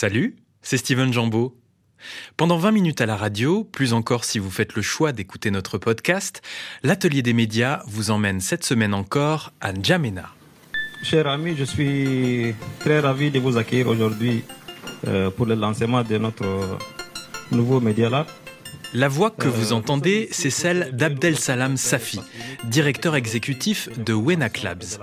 Salut, c'est Steven Jambeau. Pendant 20 minutes à la radio, plus encore si vous faites le choix d'écouter notre podcast, l'Atelier des médias vous emmène cette semaine encore à N'Djamena. Chers amis, je suis très ravi de vous accueillir aujourd'hui euh, pour le lancement de notre nouveau Media Lab. La voix que vous entendez, c'est celle d'Abdel Salam Safi, directeur exécutif de Wenak Labs.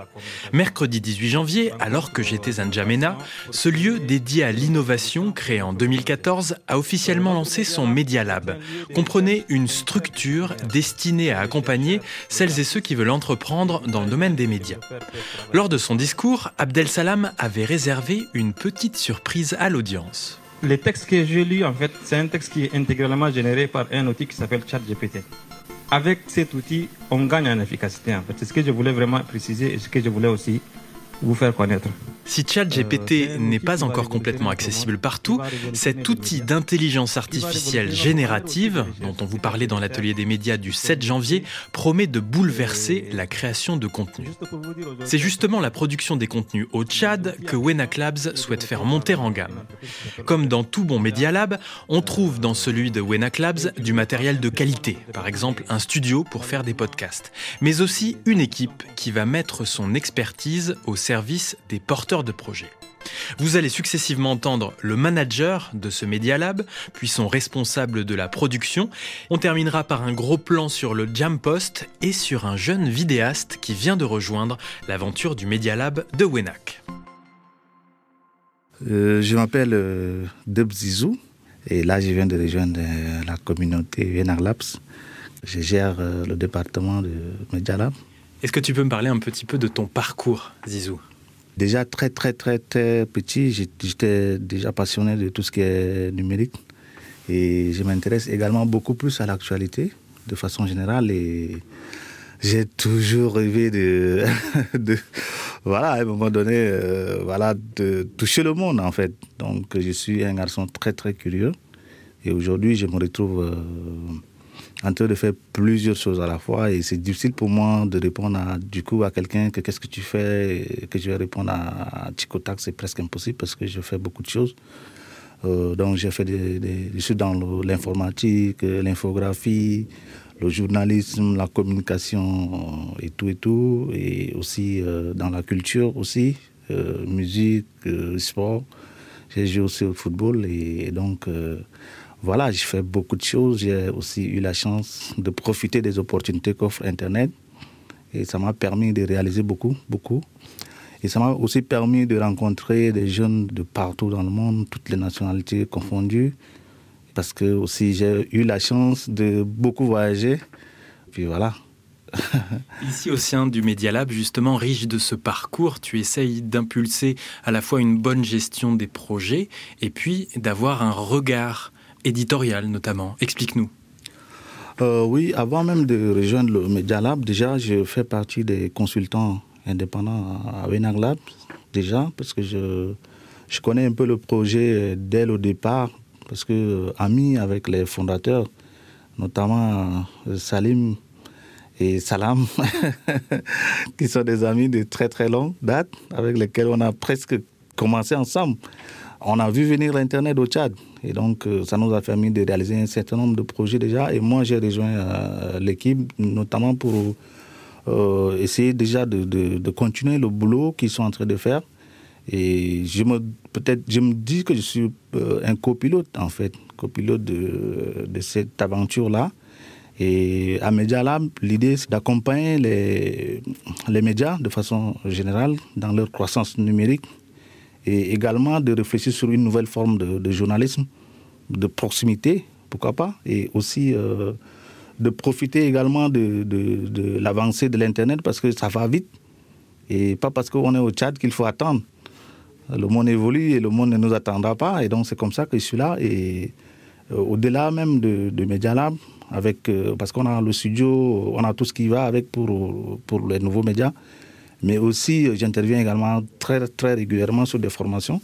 Mercredi 18 janvier, alors que j'étais à N'Djamena, ce lieu dédié à l'innovation, créé en 2014, a officiellement lancé son Media Lab. Comprenez une structure destinée à accompagner celles et ceux qui veulent entreprendre dans le domaine des médias. Lors de son discours, Abdel Salam avait réservé une petite surprise à l'audience. Le texte que j'ai lu, en fait, c'est un texte qui est intégralement généré par un outil qui s'appelle ChatGPT. Avec cet outil, on gagne en efficacité. En fait. C'est ce que je voulais vraiment préciser et ce que je voulais aussi vous faire connaître. Si ChatGPT n'est pas encore complètement accessible partout, cet outil d'intelligence artificielle générative, dont on vous parlait dans l'atelier des médias du 7 janvier, promet de bouleverser la création de contenu. C'est justement la production des contenus au Tchad que Wenak Labs souhaite faire monter en gamme. Comme dans tout bon Media Lab, on trouve dans celui de Wenak Labs du matériel de qualité, par exemple un studio pour faire des podcasts, mais aussi une équipe qui va mettre son expertise au service des porteurs de projets. Vous allez successivement entendre le manager de ce Media Lab, puis son responsable de la production. On terminera par un gros plan sur le Jam Post et sur un jeune vidéaste qui vient de rejoindre l'aventure du Media Lab de Wenak. Euh, je m'appelle euh, Deb Zizou et là je viens de rejoindre euh, la communauté Wenak Labs. Je gère euh, le département de Media Lab. Est-ce que tu peux me parler un petit peu de ton parcours, Zizou? Déjà très très très très petit, j'étais déjà passionné de tout ce qui est numérique et je m'intéresse également beaucoup plus à l'actualité de façon générale et j'ai toujours rêvé de, de voilà à un moment donné euh, voilà de toucher le monde en fait. Donc je suis un garçon très très curieux et aujourd'hui je me retrouve euh, en train de faire plusieurs choses à la fois et c'est difficile pour moi de répondre à, du coup à quelqu'un que qu'est-ce que tu fais que je vais répondre à, à c'est presque impossible parce que je fais beaucoup de choses. Euh, donc j'ai fait des, des, je suis dans l'informatique, euh, l'infographie, le journalisme, la communication euh, et tout et tout, et aussi dans la culture aussi, musique, sport. J'ai joué aussi au football et, donc voilà, j'ai fait beaucoup de choses. J'ai aussi eu la chance de profiter des opportunités qu'offre Internet. Et ça m'a permis de réaliser beaucoup, beaucoup. Et ça m'a aussi permis de rencontrer des jeunes de partout dans le monde, toutes les nationalités confondues. Parce que aussi j'ai eu la chance de beaucoup voyager. Puis voilà. Ici au sein du Media Lab, justement riche de ce parcours, tu essayes d'impulser à la fois une bonne gestion des projets et puis d'avoir un regard éditorial notamment. Explique-nous. Euh, oui, avant même de rejoindre le Media Lab, déjà, je fais partie des consultants indépendants à Wenag Lab, déjà, parce que je, je connais un peu le projet dès le départ, parce que euh, ami avec les fondateurs, notamment euh, Salim et Salam, qui sont des amis de très très longue date, avec lesquels on a presque commencé ensemble. On a vu venir l'Internet au Tchad. Et donc, euh, ça nous a permis de réaliser un certain nombre de projets déjà. Et moi, j'ai rejoint euh, l'équipe, notamment pour euh, essayer déjà de, continuer le boulot qu'ils sont en train de faire. Et je me, peut-être, je me dis que je suis un copilote, en fait, copilote de, cette aventure-là. Et à Media Lab, l'idée, c'est d'accompagner les, médias de façon générale dans leur croissance numérique et également de réfléchir sur une nouvelle forme de journalisme, de proximité, pourquoi pas, et aussi euh, de profiter également de, l'avancée de l'Internet parce que ça va vite et pas parce qu'on est au Tchad qu'il faut attendre. Le monde évolue et le monde ne nous attendra pas et donc c'est comme ça que je suis là et euh, au-delà même de, de Media Lab, avec, euh, parce qu'on a le studio, on a tout ce qui va avec pour, pour les nouveaux médias. Mais aussi, j'interviens également très, très régulièrement sur des formations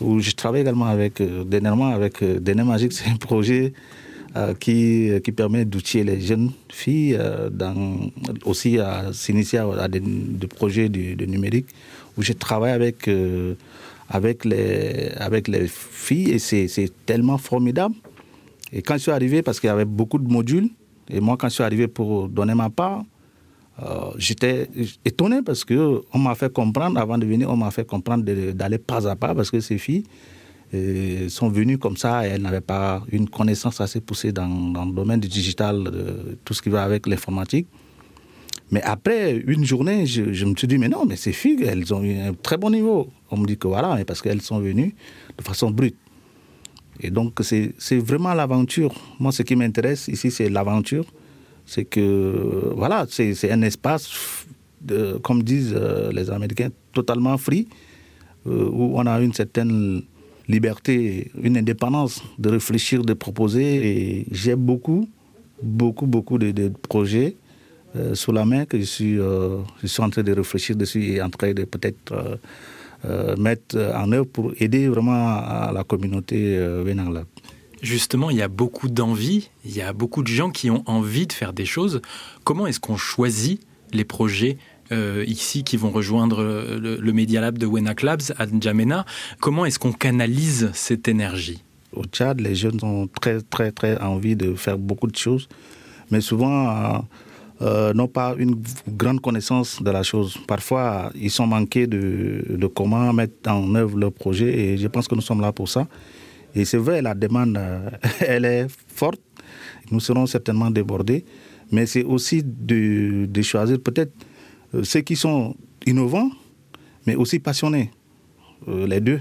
où je travaille également avec, euh, dernièrement avec euh, Déné Magique. C'est un projet euh, qui, qui permet d'outiller les jeunes filles aussi à s'initier à, des, projets de, numérique où je travaille avec, avec les, avec les filles et c'est tellement formidable. Et quand je suis arrivé, parce qu'il y avait beaucoup de modules, et moi quand je suis arrivé pour donner ma part, euh, j'étais étonné parce que on m'a fait comprendre, avant de venir, on m'a fait comprendre d'aller pas à pas parce que ces filles euh, sont venues comme ça et elles n'avaient pas une connaissance assez poussée dans, le domaine du digital, tout ce qui va avec l'informatique. Mais après une journée, je, je, me suis dit, mais non, mais ces filles, elles ont eu un très bon niveau. On me dit que voilà, mais parce qu'elles sont venues de façon brute. Et donc, c'est vraiment l'aventure. Moi, ce qui m'intéresse ici, c'est l'aventure. C'est que, voilà, c'est un espace, comme disent euh, les Américains, totalement free, euh, où on a une certaine liberté, une indépendance de réfléchir, de proposer. Et j'ai beaucoup, beaucoup, beaucoup de, projets euh, sous la main que je suis, je suis en train de réfléchir dessus et en train de peut-être mettre en œuvre pour aider vraiment à la communauté Vénangla. Justement, il y a beaucoup d'envie, il y a beaucoup de gens qui ont envie de faire des choses. Comment est-ce qu'on choisit les projets ici qui vont rejoindre le, le Media Lab de Wenak Labs à N'Djamena? Comment est-ce qu'on canalise cette énergie? Au Tchad, les jeunes ont très, très, très envie de faire beaucoup de choses, mais souvent euh, n'ont pas une grande connaissance de la chose. Parfois, ils sont manqués de, de, comment mettre en œuvre leur projet et je pense que nous sommes là pour ça. Et c'est vrai, la demande, euh, elle est forte. Nous serons certainement débordés, mais c'est aussi de, de choisir peut-être euh, ceux qui sont innovants, mais aussi passionnés, les deux.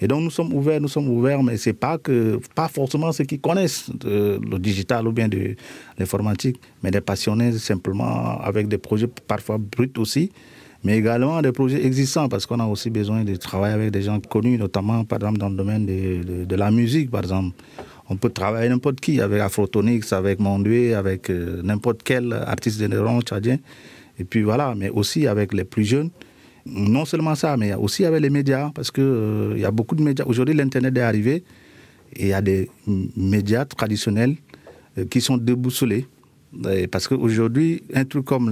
Et donc nous sommes ouverts, nous sommes ouverts, mais c'est pas que pas forcément ceux qui connaissent le digital ou bien de l'informatique, mais des passionnés simplement avec des projets parfois bruts aussi, mais également des projets existants parce qu'on a aussi besoin de travailler avec des gens connus, notamment par exemple dans le domaine de, de, la musique, par exemple. On peut travailler n'importe qui, avec Afrotonix, avec Mondué, avec euh, n'importe quel artiste de néron tchadien. Et puis voilà, mais aussi avec les plus jeunes non seulement ça, mais aussi avec les médias, parce qu'il euh, y a beaucoup de médias. Aujourd'hui, l'Internet est arrivé et il y a des médias traditionnels euh, qui sont déboussolés. Parce qu'aujourd'hui, un truc comme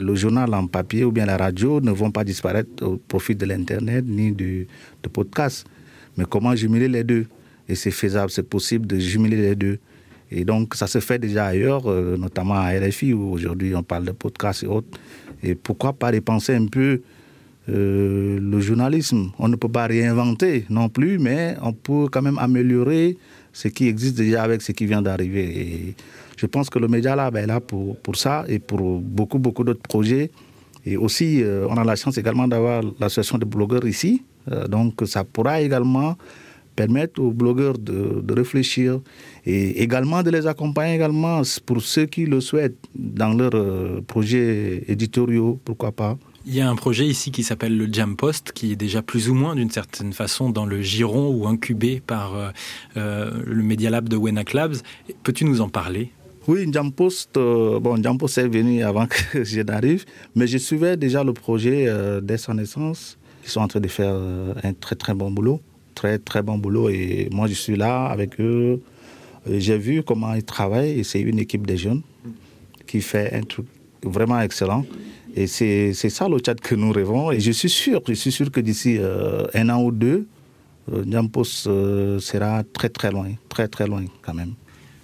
le journal en papier ou bien la radio ne vont pas disparaître au profit de l'Internet ni du, podcast. Mais comment jumeler les deux? Et c'est faisable, c'est possible de jumeler les deux. Et donc, ça se fait déjà ailleurs, euh, notamment à RFI, où aujourd'hui on parle de podcast et autres. Et pourquoi pas repenser un peu euh, le journalisme? On ne peut pas réinventer non plus, mais on peut quand même améliorer ce qui existe déjà avec ce qui vient d'arriver. Je pense que le Média Lab est là pour, pour ça et pour beaucoup, beaucoup d'autres projets. Et aussi, euh, on a la chance également d'avoir l'association de blogueurs ici. donc, ça pourra également permettre aux blogueurs de, de, réfléchir et également de les accompagner également pour ceux qui le souhaitent dans leurs euh, projets éditoriaux, pourquoi pas. Il y a un projet ici qui s'appelle le Jam Post, qui est déjà plus ou moins d'une certaine façon dans le giron ou incubé par euh, euh, le Media Lab de Wenak Labs. Peux-tu nous en parler? Oui, Jam euh, bon, Jam est venu avant que je n'arrive, mais je suivais déjà le projet euh, dès sa naissance. Ils sont en train de faire euh, un très très bon boulot très très bon boulot et moi je suis là avec eux. J'ai vu comment ils travaillent c'est une équipe de jeunes qui fait un truc vraiment excellent. Et c'est ça le chat que nous rêvons. Et je suis sûr, je suis sûr que d'ici un an ou deux, euh, sera très très loin, très très loin quand même.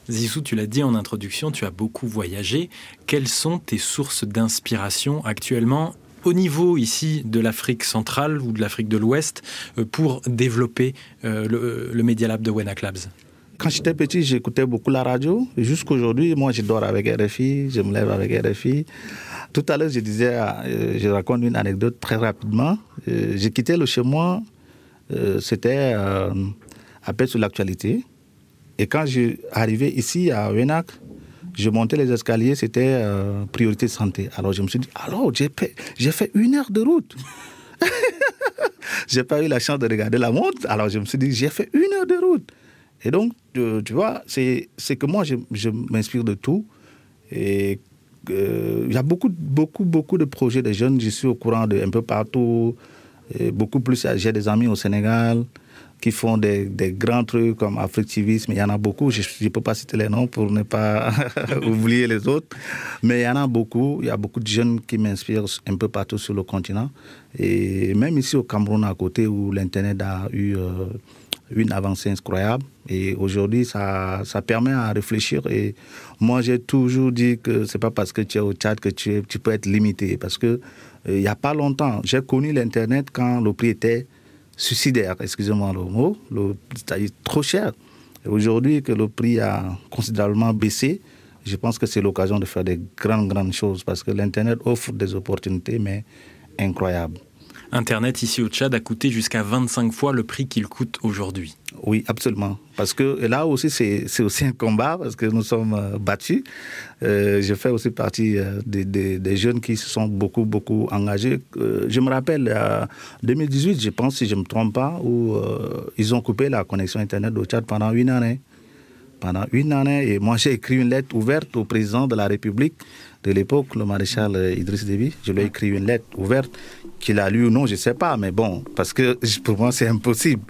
Zissou, tu l'as dit en introduction, tu as beaucoup voyagé. Quelles sont tes sources d'inspiration actuellement au niveau ici de l'Afrique centrale ou de l'Afrique de l'Ouest euh, pour développer euh, le, le Media Lab de Wenak Labs quand j'étais petit, j'écoutais beaucoup la radio. Jusqu'à aujourd'hui, moi, je dors avec RFI, je me lève avec RFI. Tout à l'heure, je disais, euh, je raconte une anecdote très rapidement. J'ai quitté le chez moi, c'était à peine sur l'actualité. Et quand je arrivé ici à Wenak, je montais les escaliers, c'était euh, priorité santé. Alors je me suis dit, alors j'ai fait, une heure de route. j'ai pas eu la chance de regarder la montre. Alors je me suis dit, j'ai fait une heure de route. Et donc, tu, tu vois, c'est, que moi, je, m'inspire de tout. Et euh, il y a beaucoup, beaucoup, beaucoup de projets de jeunes. Je suis au courant de un peu partout. Beaucoup plus, j'ai des amis au Sénégal. Qui font des, grands trucs comme Africtivisme. Il y en a beaucoup. Je ne peux pas citer les noms pour ne pas oublier les autres. Mais il y en a beaucoup. Il y a beaucoup de jeunes qui m'inspirent un peu partout sur le continent. Et même ici au Cameroun à côté où l'Internet a eu euh, une avancée incroyable. Et aujourd'hui, ça, ça permet à réfléchir. Et moi, j'ai toujours dit que c'est pas parce que tu es au Tchad que tu, tu peux être limité. Parce que euh, il n'y a pas longtemps, j'ai connu l'Internet quand le prix était suicidaire, excusez-moi le mot, c'est-à-dire trop cher. Aujourd'hui, que le prix a considérablement baissé, je pense que c'est l'occasion de faire des grandes, grandes choses parce que l'Internet offre des opportunités, mais incroyables. Internet ici au Tchad a coûté jusqu'à 25 fois le prix qu'il coûte aujourd'hui. Oui, absolument. Parce que là aussi, c'est aussi un combat, parce que nous sommes euh, battus. Euh, je fais aussi partie euh, des, jeunes qui se sont beaucoup, beaucoup engagés. je me rappelle, en 2018, je pense, si je ne me trompe pas, où ils ont coupé la connexion Internet au Tchad pendant une année. Pendant une année, et moi j'ai écrit une lettre ouverte au président de la République de l'époque, le maréchal Idriss Déby. Je lui ai écrit une lettre ouverte qu'il a lu ou non, je ne sais pas, mais bon, parce que pour moi, c'est impossible.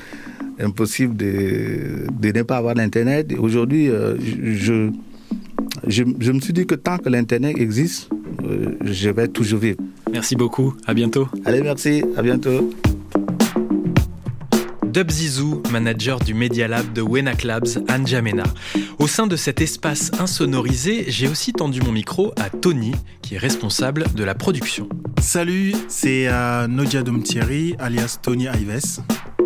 Impossible de, de ne pas avoir l'Internet. Aujourd'hui, euh, je, je, je, me suis dit que tant que l'Internet existe, euh, je vais toujours vivre. Merci beaucoup. À bientôt. Allez, merci. À bientôt. Dub Zizou, manager du Media Lab de Wenak Labs, Anjamena. Au sein de cet espace insonorisé, j'ai aussi tendu mon micro à Tony, qui est responsable de la production. Salut, c'est euh, Nodia Domtieri, alias Tony Ives.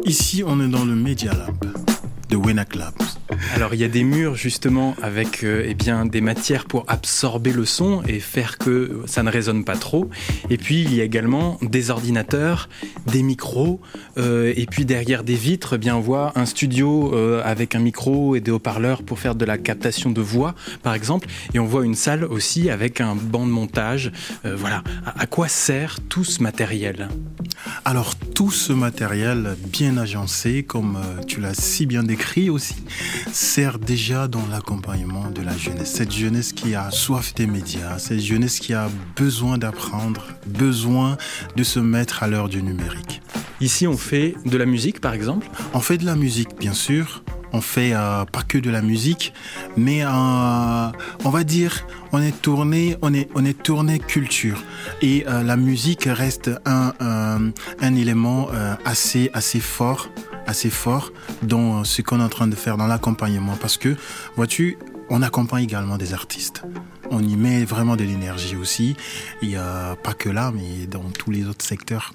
Ici, on est dans le Media Lab de Labs. Alors il y a des murs justement avec euh, eh bien des matières pour absorber le son et faire que ça ne résonne pas trop. Et puis il y a également des ordinateurs, des micros euh, et puis derrière des vitres, eh bien on voit un studio euh, avec un micro et des haut-parleurs pour faire de la captation de voix par exemple. Et on voit une salle aussi avec un banc de montage. voilà. À, à quoi sert tout ce matériel? Alors tout ce matériel bien agencé, comme tu l'as si bien décrit aussi, sert déjà dans l'accompagnement de la jeunesse. Cette jeunesse qui a soif des médias, cette jeunesse qui a besoin d'apprendre, besoin de se mettre à l'heure du numérique. Ici, on fait de la musique, par exemple? On fait de la musique, bien sûr. On fait euh, pas que de la musique, mais euh, on va dire on est tourné, on est on est tourné culture et euh, la musique reste un un élément assez assez fort assez fort dans ce qu'on est en train de faire dans l'accompagnement. Parce que, vois-tu, on accompagne également des artistes. On y met vraiment de l'énergie aussi. Il a pas que là, mais dans tous les autres secteurs.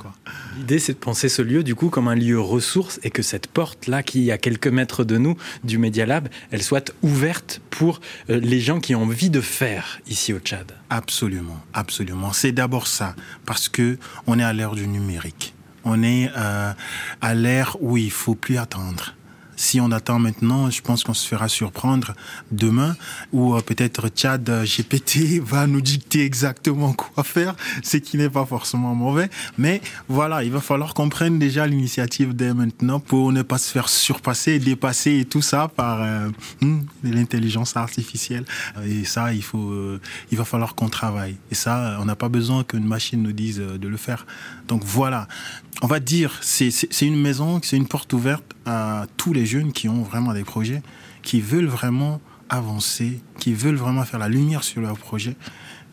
L'idée, c'est de penser ce lieu, du coup, comme un lieu ressource et que cette porte-là, qui est à quelques mètres de nous, du Media Lab, elle soit ouverte pour euh, les gens qui ont envie de faire ici au Tchad. Absolument, absolument. C'est d'abord ça, parce que on est à l'ère du numérique. On est euh, à l'ère où il faut plus attendre. Si on attend maintenant, je pense qu'on se fera surprendre demain, ou euh, peut-être Tchad euh, GPT va nous dicter exactement quoi faire, ce qui n'est pas forcément mauvais. Mais voilà, il va falloir qu'on prenne déjà l'initiative dès maintenant pour ne pas se faire surpasser, dépasser et tout ça par hmm, l'intelligence artificielle. Et ça, il faut, il va falloir qu'on travaille. Et ça, on n'a pas besoin qu'une machine nous dise de le faire. Donc voilà, on va dire, c'est une maison, c'est une porte ouverte à tous les jeunes qui ont vraiment des projets, qui veulent vraiment avancer, qui veulent vraiment faire la lumière sur leur projet,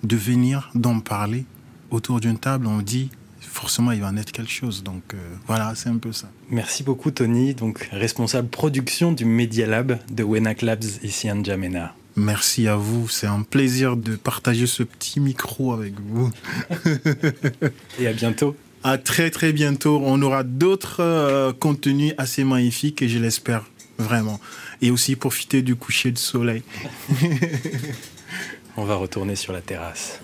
de venir, d'en parler. Autour d'une table, on dit forcément il va en être quelque chose. Donc euh, voilà, c'est un peu ça. Merci beaucoup Tony, donc responsable production du Media Lab de Wenak Labs ici en Jamena. Merci à vous, c'est un plaisir de partager ce petit micro avec vous. Et à bientôt. À très très bientôt. On aura d'autres euh, contenus assez magnifiques et je l'espère vraiment. Et aussi profiter du coucher de soleil. On va retourner sur la terrasse.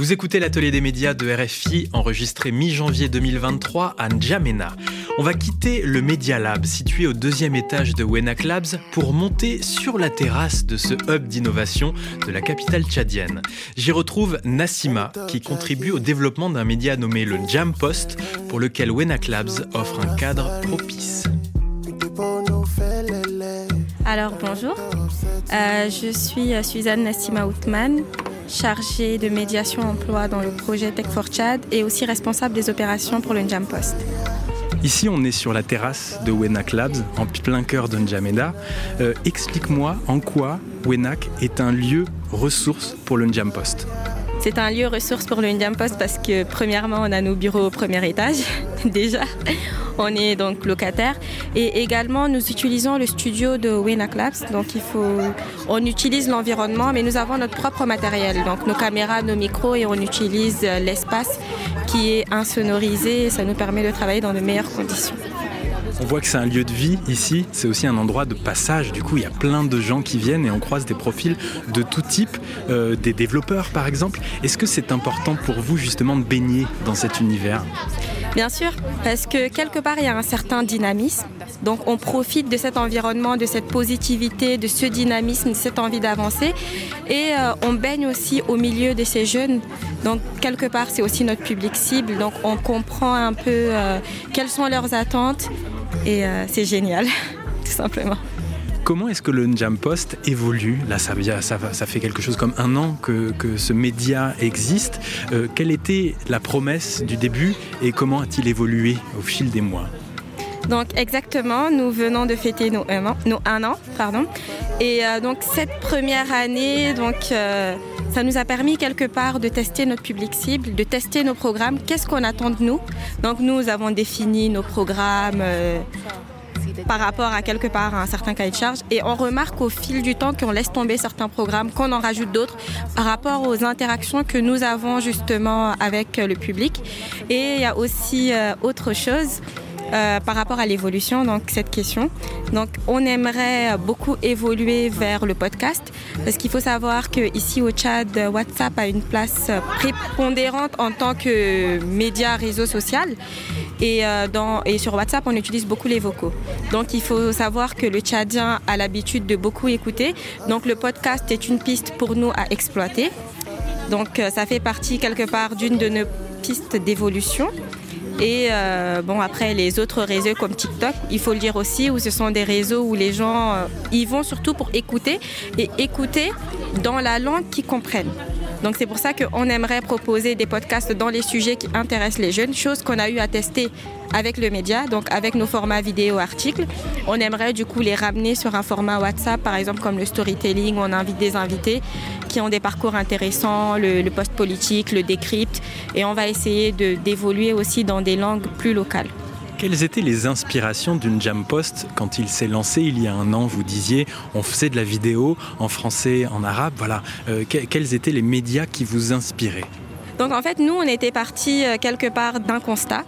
Vous écoutez l'atelier des médias de RFI enregistré mi-janvier 2023 à N'Djamena. On va quitter le Media Lab situé au deuxième étage de Wenak Labs pour monter sur la terrasse de ce hub d'innovation de la capitale tchadienne. J'y retrouve Nassima qui contribue au développement d'un média nommé le Jam Post pour lequel Wenak Labs offre un cadre propice. Alors bonjour, euh, je suis euh, Suzanne Nassima Outman. Chargée de médiation emploi dans le projet Tech for Chad et aussi responsable des opérations pour le Njam Post. Ici, on est sur la terrasse de Wenak Labs, en plein cœur de N'Djamena. Euh, explique-moi en quoi Wenak est un lieu ressource pour le Njam Post. C'est un lieu ressource pour le Indian Post parce que premièrement, on a nos bureaux au premier étage déjà. On est donc locataire et également nous utilisons le studio de Wenak Labs. Donc il faut, on utilise l'environnement, mais nous avons notre propre matériel, donc nos caméras, nos micros et on utilise l'espace qui est insonorisé. Ça nous permet de travailler dans de meilleures conditions. On voit que c'est un lieu de vie ici, c'est aussi un endroit de passage. Du coup, il y a plein de gens qui viennent et on croise des profils de tout type, euh, des développeurs par exemple. Est-ce que c'est important pour vous justement de baigner dans cet univers? Bien sûr, parce que quelque part, il y a un certain dynamisme. Donc on profite de cet environnement, de cette positivité, de ce dynamisme, de cette envie d'avancer. Et euh, on baigne aussi au milieu de ces jeunes. Donc quelque part, c'est aussi notre public cible. Donc on comprend un peu euh, quelles sont leurs attentes. Et euh, c'est génial, tout simplement. Comment est-ce que le Njam Post évolue Là, ça, ça, ça, fait quelque chose comme un an que, que ce média existe. Euh, quelle était la promesse du début et comment a-t-il évolué au fil des mois? Donc exactement, nous venons de fêter nos un an, nos un an pardon. Et euh, donc cette première année, donc euh, ça nous a permis quelque part de tester notre public cible, de tester nos programmes. Qu'est-ce qu'on attend de nous? Donc nous avons défini nos programmes. Euh, par rapport à quelque part à un certain cahier de charge. Et on remarque au fil du temps qu'on laisse tomber certains programmes, qu'on en rajoute d'autres par rapport aux interactions que nous avons justement avec le public. Et il y a aussi euh, autre chose. Euh, par rapport à l'évolution, donc cette question. Donc, on aimerait beaucoup évoluer vers le podcast parce qu'il faut savoir que ici au Tchad, WhatsApp a une place prépondérante en tant que média réseau social. Et, euh, et sur WhatsApp, on utilise beaucoup les vocaux. Donc il faut savoir que le Tchadien a l'habitude de beaucoup écouter. Donc le podcast est une piste pour nous à exploiter. Donc euh, ça fait partie quelque part d'une de nos pistes d'évolution. Et euh, bon, après, les autres réseaux comme TikTok, il faut le dire aussi, où ce sont des réseaux où les gens euh, y vont surtout pour écouter et écouter dans la langue qu'ils comprennent. Donc c'est pour ça qu'on aimerait proposer des podcasts dans les sujets qui intéressent les jeunes, chose qu'on a eu à tester avec le média, donc avec nos formats vidéo articles. On aimerait du coup les ramener sur un format WhatsApp, par exemple comme le storytelling, où on invite des invités qui ont des parcours intéressants, le, le post politique, le décrypte, et on va essayer d'évoluer aussi dans des langues plus locales. Quelles étaient les inspirations d'une Jam Post quand il s'est lancé il y a un an Vous disiez, on faisait de la vidéo en français, en arabe. Voilà. Euh, quels étaient les médias qui vous inspiraient? Donc en fait, nous, on était partis euh, quelque part d'un constat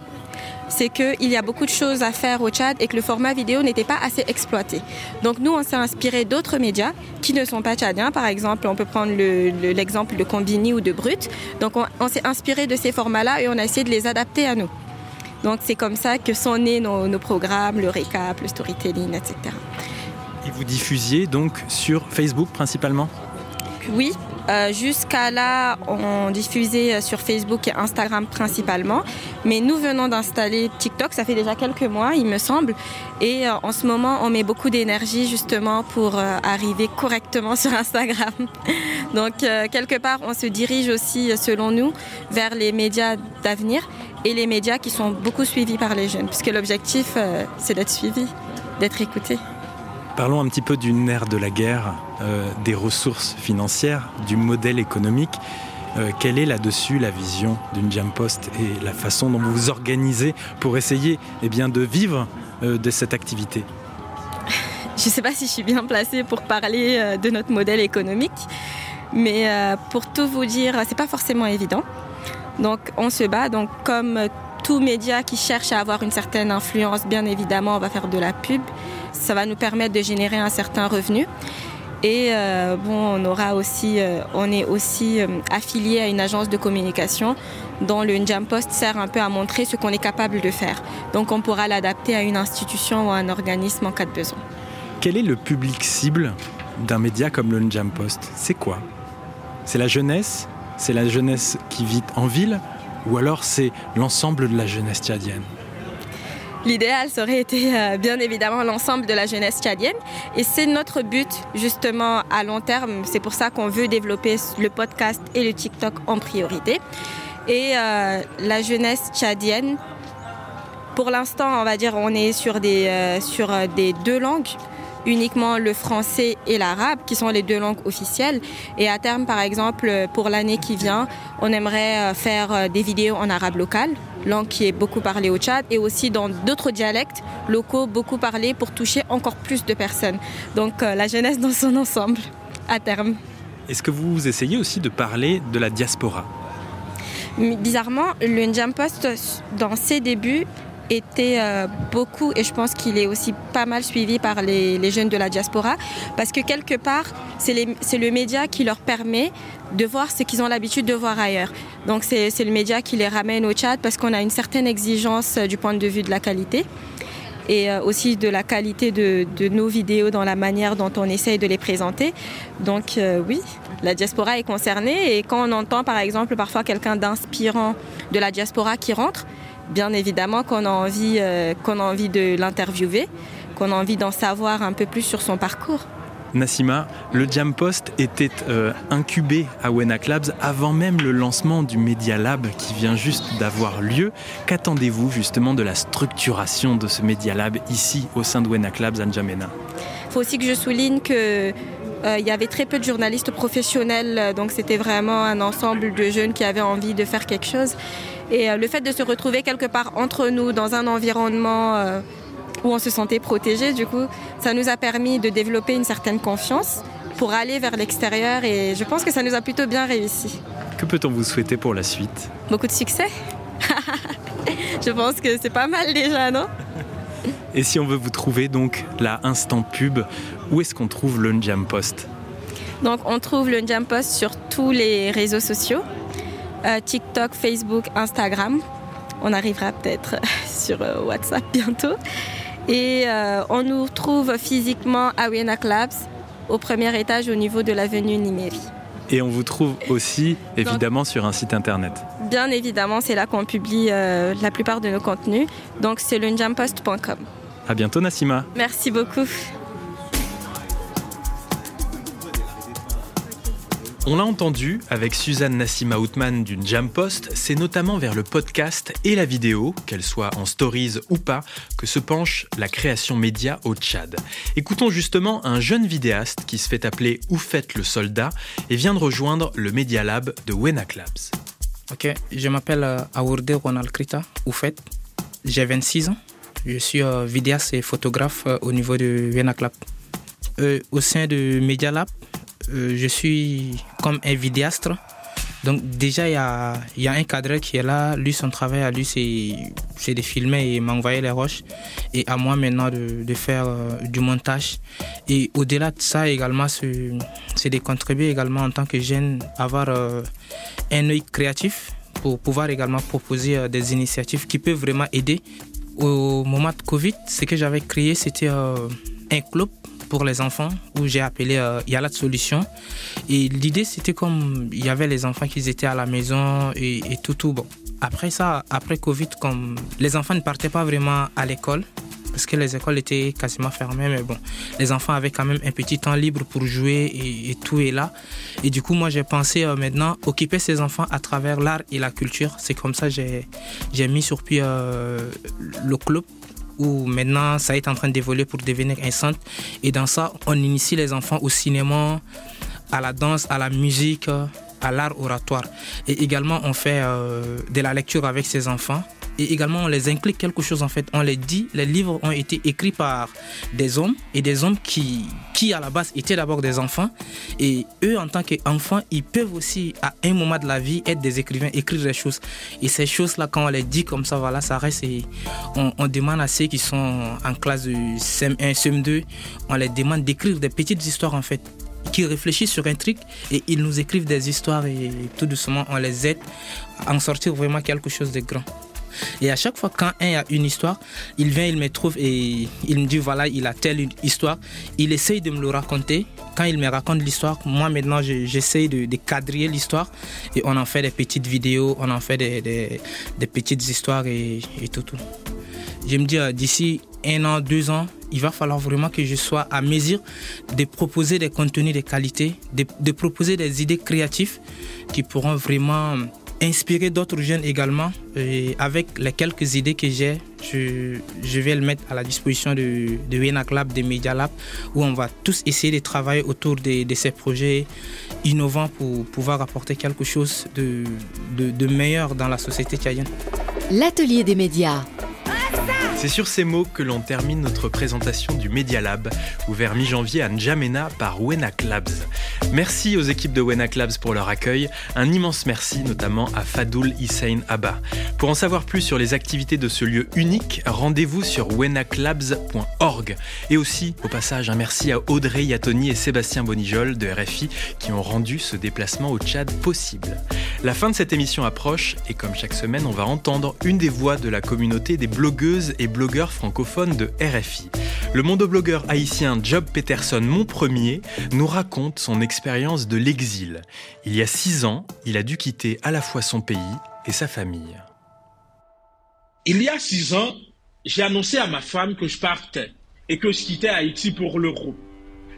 c'est qu'il y a beaucoup de choses à faire au Tchad et que le format vidéo n'était pas assez exploité. Donc nous, on s'est inspiré d'autres médias qui ne sont pas tchadiens. Par exemple, on peut prendre l'exemple de Combini ou de Brut. Donc on, on s'est inspiré de ces formats-là et on a essayé de les adapter à nous. Donc c'est comme ça que sont nés nos, nos, programmes, le récap, le storytelling, etc. Et vous diffusiez donc sur Facebook principalement? Oui, euh, jusqu'à là, on diffusait sur Facebook et Instagram principalement. Mais nous venons d'installer TikTok, ça fait déjà quelques mois, il me semble. Et euh, en ce moment, on met beaucoup d'énergie justement pour euh, arriver correctement sur Instagram. Donc, euh, quelque part, on se dirige aussi, selon nous, vers les médias d'avenir et les médias qui sont beaucoup suivis par les jeunes, puisque l'objectif, euh, c'est d'être suivi, d'être écouté. Parlons un petit peu du nerf de la guerre, euh, des ressources financières, du modèle économique. Euh, quelle est là-dessus la vision d'une Jam Post et la façon dont vous vous organisez pour essayer eh bien, de vivre de cette activité? Je ne sais pas si je suis bien placée pour parler de notre modèle économique, mais pour tout vous dire, c'est pas forcément évident. Donc on se bat, donc comme tout média qui cherche à avoir une certaine influence, bien évidemment, on va faire de la pub. Ça va nous permettre de générer un certain revenu. Et euh, bon, on aura aussi, euh, on est aussi euh, affilié à une agence de communication dont le Njam Post sert un peu à montrer ce qu'on est capable de faire. Donc on pourra l'adapter à une institution ou à un organisme en cas de besoin. Quel est le public cible d'un média comme le Njam Post? C'est quoi? C'est la jeunesse? C'est la jeunesse qui vit en ville Ou alors c'est l'ensemble de la jeunesse tchadienne L'idéal serait été euh, bien évidemment l'ensemble de la jeunesse tchadienne. Et c'est notre but justement à long terme. C'est pour ça qu'on veut développer le podcast et le TikTok en priorité. Et euh, la jeunesse tchadienne, pour l'instant, on va dire, on est sur des, euh, sur des deux langues uniquement le français et l'arabe, qui sont les deux langues officielles. Et à terme, par exemple, pour l'année qui vient, on aimerait euh, faire euh, des vidéos en arabe local, langue qui est beaucoup parlée au Tchad, et aussi dans d'autres dialectes locaux beaucoup parlés pour toucher encore plus de personnes. Donc euh, la jeunesse dans son ensemble, à terme. Est-ce que vous essayez aussi de parler de la diaspora? Bizarrement, le Njam Post, dans ses débuts, était euh, beaucoup, et je pense qu'il est aussi pas mal suivi par les, jeunes de la diaspora, parce que quelque part, c'est le média qui leur permet de voir ce qu'ils ont l'habitude de voir ailleurs. Donc c'est le média qui les ramène au chat parce qu'on a une certaine exigence euh, du point de vue de la qualité et euh, aussi de la qualité de, nos vidéos dans la manière dont on essaye de les présenter. Donc oui, la diaspora est concernée et quand on entend par exemple parfois quelqu'un d'inspirant de la diaspora qui rentre, bien évidemment qu'on a envie, euh, qu'on a envie de l'interviewer, qu'on a envie d'en savoir un peu plus sur son parcours. Nassima, le Jam Post était euh, incubé à Wenak Labs avant même le lancement du Media Lab qui vient juste d'avoir lieu. Qu'attendez-vous justement de la structuration de ce Media Lab ici au sein de Wenak Labs à N'Djamena Il faut aussi que je souligne que euh, il y avait très peu de journalistes professionnels, donc c'était vraiment un ensemble de jeunes qui avaient envie de faire quelque chose. Et euh, le fait de se retrouver quelque part entre nous dans un environnement euh, où on se sentait protégé, du coup, ça nous a permis de développer une certaine confiance pour aller vers l'extérieur et je pense que ça nous a plutôt bien réussi. Que peut-on vous souhaiter pour la suite? Beaucoup de succès. je pense que c'est pas mal déjà, non? Et si on veut vous trouver donc là, instant pub, où est-ce qu'on trouve le Njam Post? Donc on trouve le Njam Post sur tous les réseaux sociaux. Euh, TikTok, Facebook, Instagram. On arrivera peut-être sur euh, WhatsApp bientôt. Et euh, on nous trouve physiquement à Wienak Labs, au premier étage au niveau de l'avenue Niméry. Et on vous trouve aussi évidemment sur un site internet. Bien évidemment, c'est là qu'on publie la plupart de nos contenus. Donc c'est le njampost.com. À bientôt Nassima. Merci beaucoup. On l'a entendu avec Suzanne Nassima Outman d'une Jam Post, c'est notamment vers le podcast et la vidéo, qu'elle soit en stories ou pas, que se penche la création média au Tchad. Écoutons justement un jeune vidéaste qui se fait appeler Oufet le soldat et vient de rejoindre le Media Lab de Wenak Labs. Ok, je m'appelle euh, Aourde Ronald Krita Oufet, j'ai 26 ans, je suis euh, vidéaste et photographe euh, au niveau de Wenak Lab. au sein de Media Lab, euh, je suis comme un vidéaste. Donc déjà, il y a, un cadre qui est là. Lui, son travail à lui, c'est de filmer et m'envoyer les roches. Et à moi maintenant de, de faire euh, du montage. Et au-delà de ça également, c'est de contribuer également en tant que jeune, avoir euh, un œil créatif pour pouvoir également proposer des initiatives qui peuvent vraiment aider. Au moment de Covid, ce que j'avais créé, c'était un club pour les enfants où j'ai appelé euh, Il y a la solution. Et l'idée, c'était comme il y avait les enfants qui étaient à la maison et, tout, tout. Bon. Après ça, après Covid, comme les enfants ne partaient pas vraiment à l'école, parce que les écoles étaient quasiment fermées, mais bon, les enfants avaient quand même un petit temps libre pour jouer et, tout est là. Et du coup, moi, j'ai pensé euh, maintenant occuper ces enfants à travers l'art et la culture. C'est comme ça que j'ai mis sur pied euh, le club où maintenant ça est en train d'évoluer pour devenir un centre. Et dans ça, on initie les enfants au cinéma, à la danse, à la musique, à l'art oratoire. Et également, on fait euh, de la lecture avec ces enfants et également on les implique quelque chose en fait. On les dit, les livres ont été écrits par des hommes et des hommes qui, qui à la base étaient d'abord des enfants et eux en tant qu'enfants ils peuvent aussi à un moment de la vie être des écrivains, écrire des choses. Et ces choses-là quand on les dit comme ça, voilà, ça reste et on, on demande à ceux qui sont en classe de CM1, CM2, on les demande d'écrire des petites histoires en fait qui réfléchissent sur un truc et ils nous écrivent des histoires et tout doucement on les aide à en sortir vraiment quelque chose de grand. Et à chaque fois, quand un a une histoire, il vient, il me trouve et il me dit voilà, il a telle histoire. Il essaye de me le raconter. Quand il me raconte l'histoire, moi maintenant, j'essaye de, de, cadrer l'histoire et on en fait des petites vidéos, on en fait des, petites histoires et, tout, tout. je me dis d'ici un an, deux ans, il va falloir vraiment que je sois à mesure de proposer des contenus de qualité, de, proposer des idées créatives qui pourront vraiment inspirer d'autres jeunes également. Et avec les quelques idées que j'ai, je, vais le mettre à la disposition de, de Lab, de Media Lab, où on va tous essayer de travailler autour de, ces projets innovants pour pouvoir apporter quelque chose de, de meilleur dans la société tchadienne. L'atelier des médias. C'est sur ces mots que l'on termine notre présentation du Media Lab, ouvert mi-janvier à N'Djamena par Wenak Labs. Merci aux équipes de Wenak Labs pour leur accueil. Un immense merci notamment à Fadoul Hussein Abba. Pour en savoir plus sur les activités de ce lieu unique, rendez-vous sur wenaklabs.org. Et aussi, au passage, un merci à Audrey Yatoni et Sébastien Bonijol de RFI qui ont rendu ce déplacement au Tchad possible. La fin de cette émission approche et comme chaque semaine, on va entendre une des voix de la communauté des blogueuses et blogueurs francophones de RFI. Le mondoblogueur haïtien Job Peterson, mon premier, nous raconte son expérience de l'exil. Il y a six ans, il a dû quitter à la fois son pays et sa famille. Il y a six ans, j'ai annoncé à ma femme que je partais et que je quittais Haïti pour l'Europe.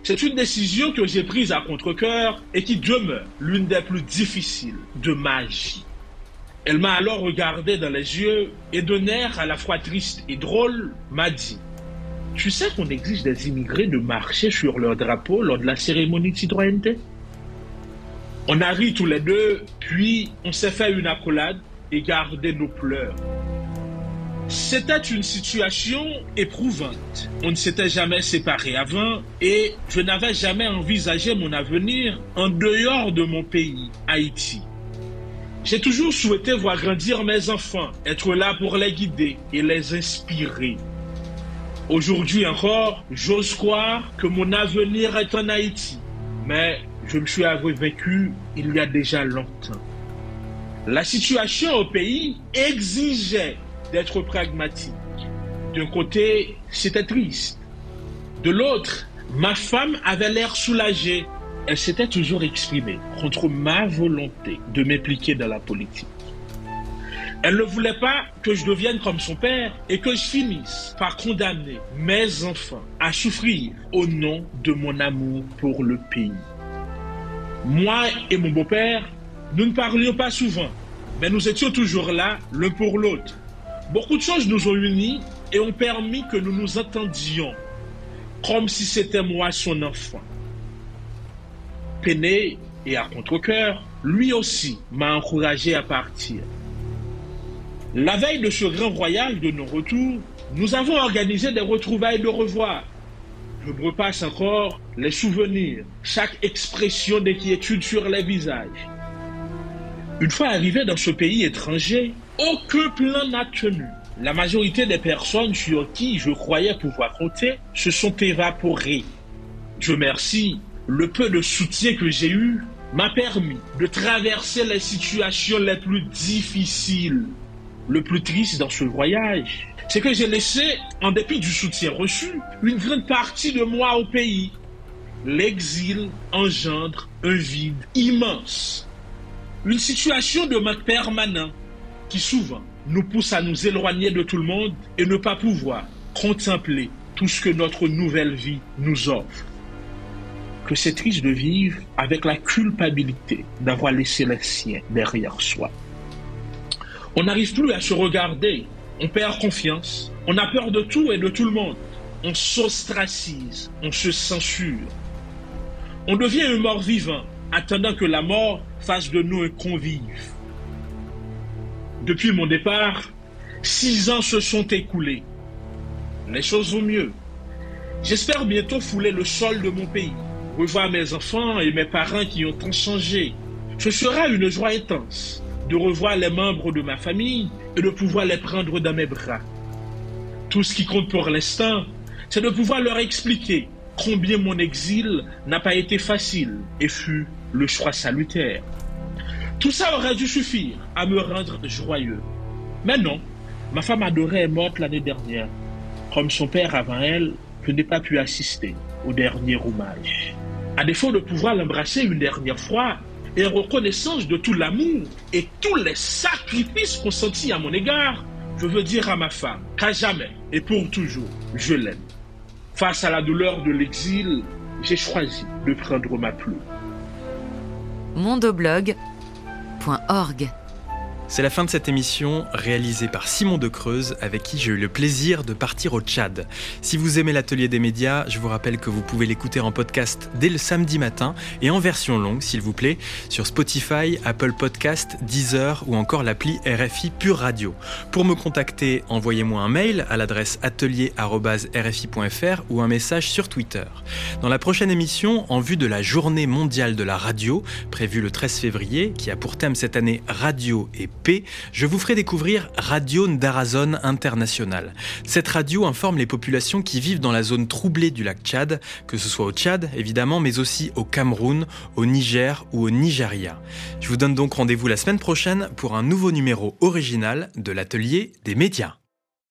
C'est une décision que j'ai prise à contre-coeur et qui demeure l'une des plus difficiles de ma vie. Elle m'a alors regardé dans les yeux et d'un air à la fois triste et drôle m'a dit Tu sais qu'on exige des immigrés de marcher sur leur drapeau lors de la cérémonie de citoyenneté? On a ri tous les deux, puis on s'est fait une accolade et gardé nos pleurs. C'était une situation éprouvante. On ne s'était jamais séparés avant et je n'avais jamais envisagé mon avenir en dehors de mon pays, Haïti. J'ai toujours souhaité voir grandir mes enfants, être là pour les guider et les inspirer. Aujourd'hui encore, j'ose croire que mon avenir est en Haïti, mais je me suis avoué il y a déjà longtemps. La situation au pays exigeait d'être pragmatique. D'un côté, c'était triste. De l'autre, ma femme avait l'air soulagée. Elle s'était toujours exprimée contre ma volonté de m'impliquer dans la politique. Elle ne voulait pas que je devienne comme son père et que je finisse par condamner mes enfants à souffrir au nom de mon amour pour le pays. Moi et mon beau-père, nous ne parlions pas souvent, mais nous étions toujours là l'un pour l'autre. Beaucoup de choses nous ont unis et ont permis que nous nous entendions comme si c'était moi son enfant. Et à contre-coeur, lui aussi m'a encouragé à partir. La veille de ce grand voyage de nos retours, nous avons organisé des retrouvailles de revoir. Je repasse encore les souvenirs, chaque expression d'inquiétude sur les visages. Une fois arrivé dans ce pays étranger, aucun plan n'a tenu. La majorité des personnes sur qui je croyais pouvoir compter se sont évaporées. Je merci, le peu de soutien que j'ai eu m'a permis de traverser les situations les plus difficiles. Le plus triste dans ce voyage, c'est que j'ai laissé, en dépit du soutien reçu, une grande partie de moi au pays. L'exil engendre un vide immense. Une situation de manque permanent qui souvent nous pousse à nous éloigner de tout le monde et ne pas pouvoir contempler tout ce que notre nouvelle vie nous offre. Que c'est triste de vivre avec la culpabilité d'avoir laissé les siens derrière soi. On n'arrive plus à se regarder, on perd confiance, on a peur de tout et de tout le monde, on s'ostracise, on se censure. On devient un mort vivant, attendant que la mort fasse de nous un convive. Depuis mon départ, six ans se sont écoulés. Les choses vont mieux. J'espère bientôt fouler le sol de mon pays, revoir mes enfants et mes parents qui ont tant changé. Ce sera une joie intense de revoir les membres de ma famille et de pouvoir les prendre dans mes bras. Tout ce qui compte pour l'instant, c'est de pouvoir leur expliquer combien mon exil n'a pas été facile et fut le choix salutaire. Tout ça aurait dû suffire à me rendre joyeux. Mais non, ma femme adorée est morte l'année dernière. Comme son père avant elle, je n'ai pas pu assister au dernier hommage. À défaut de pouvoir l'embrasser une dernière fois, et en reconnaissance de tout l'amour et tous les sacrifices consentis à mon égard, je veux dire à ma femme qu'à jamais et pour toujours, je l'aime. Face à la douleur de l'exil, j'ai choisi de prendre ma plume. mondoblog.org C'est la fin de cette émission réalisée par Simon de Creuse avec qui j'ai eu le plaisir de partir au Tchad. Si vous aimez l'atelier des médias, je vous rappelle que vous pouvez l'écouter en podcast dès le samedi matin et en version longue s'il vous plaît sur Spotify, Apple Podcast, Deezer ou encore l'appli RFI Pure Radio. Pour me contacter, envoyez-moi un mail à l'adresse atelier@rfi.fr ou un message sur Twitter. Dans la prochaine émission, en vue de la journée mondiale de la radio prévue le 13 février qui a pour thème cette année radio et Je vous ferai découvrir Radio Ndarazone International. Cette radio informe les populations qui vivent dans la zone troublée du lac Tchad, que ce soit au Tchad évidemment, mais aussi au Cameroun, au Niger ou au Nigeria. Je vous donne donc rendez-vous la semaine prochaine pour un nouveau numéro original de l'atelier des médias.